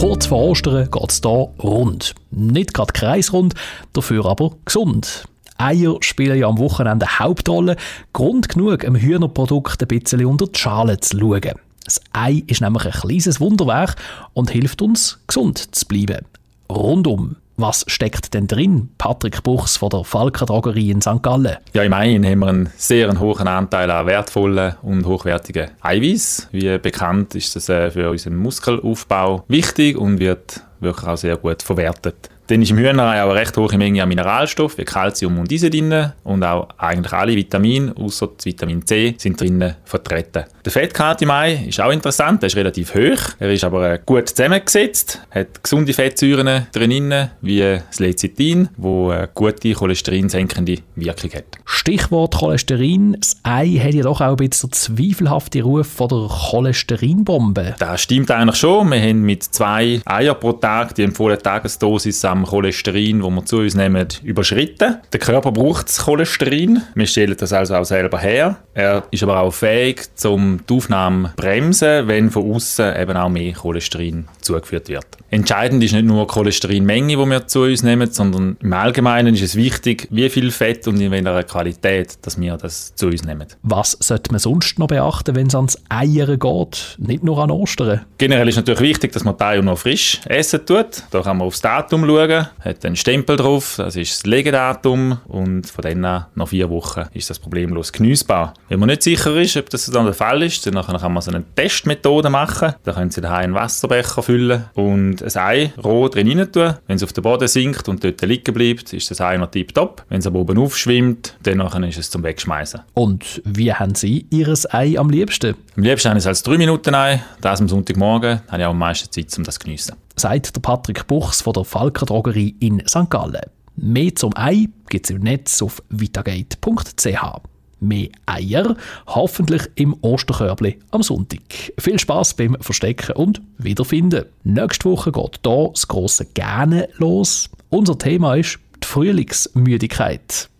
Kurz vor Ostern geht es hier rund. Nicht gerade kreisrund, dafür aber gesund. Eier spielen ja am Wochenende Hauptrolle. Grund genug, einem Hühnerprodukt ein bisschen unter die Schale zu schauen. Das Ei ist nämlich ein kleines Wunderwerk und hilft uns, gesund zu bleiben. Rundum. Was steckt denn drin? Patrick Buchs von der Falker Drogerie in St. Gallen. Ja, im Ei haben wir einen sehr hohen Anteil an wertvollen und hochwertigen Eiweiß. Wie bekannt ist das äh, für unseren Muskelaufbau wichtig und wird wirklich auch sehr gut verwertet. Dann ist im Hühnerei auch eine recht hohe Menge an Mineralstoffen wie Calcium und Eisen drin und auch eigentlich alle Vitamine, außer das Vitamin C, sind drin vertreten. Der Fettgehalt im Ei ist auch interessant, der ist relativ hoch, er ist aber äh, gut zusammengesetzt, hat gesunde Fettsäuren drin, wie das Lecithin, wo eine gute cholesterinsenkende Wirkung hat. Stichwort Cholesterin. Das Ei hat ja doch auch ein bisschen zweifelhafte Ruf von der Cholesterinbombe. Das stimmt eigentlich schon. Wir haben mit zwei Eier pro Tag die empfohlene Tagesdosis am Cholesterin, wo wir zu uns nehmen, überschritten. Der Körper braucht das Cholesterin. Wir stellen das also auch selber her. Er ist aber auch fähig, um die Aufnahme bremsen, wenn von außen eben auch mehr Cholesterin zugeführt wird. Entscheidend ist nicht nur die Cholesterinmenge, die wir zu uns nehmen, sondern im Allgemeinen ist es wichtig, wie viel Fett und in welcher Qualität, dass wir das zu uns nehmen. Was sollte man sonst noch beachten, wenn es ans Eiern geht, nicht nur an Ostern? Generell ist natürlich wichtig, dass man die Eier noch frisch essen tut. Da kann man aufs Datum schauen, hat einen Stempel drauf, das ist das Legedatum und von dann an, nach vier Wochen, ist das problemlos genießbar. Wenn man nicht sicher ist, ob das dann der Fall ist, dann kann man so eine Testmethode machen. Da können Sie daheim einen Wasserbecher füllen und ein Ei roh drin rein tun. Wenn es auf den Boden sinkt und dort liegen bleibt, ist das Ei noch tiptop. Wenn es aber oben aufschwimmt, dann ist es zum Wegschmeißen. Und wie haben Sie Ihr Ei am liebsten? Am liebsten habe ich es als 3 Minuten Ei. Das am Sonntagmorgen habe ich auch am meisten Zeit, um das zu geniessen. Sagt der Patrick Buchs von der Falker Drogerie in St. Gallen. Mehr zum Ei gibt es im Netz auf vitagate.ch mehr Eier, hoffentlich im Osterkörbli am Sonntag. Viel Spaß beim Verstecken und Wiederfinden. Nächste Woche geht hier das große Gerne los. Unser Thema ist die Frühlingsmüdigkeit.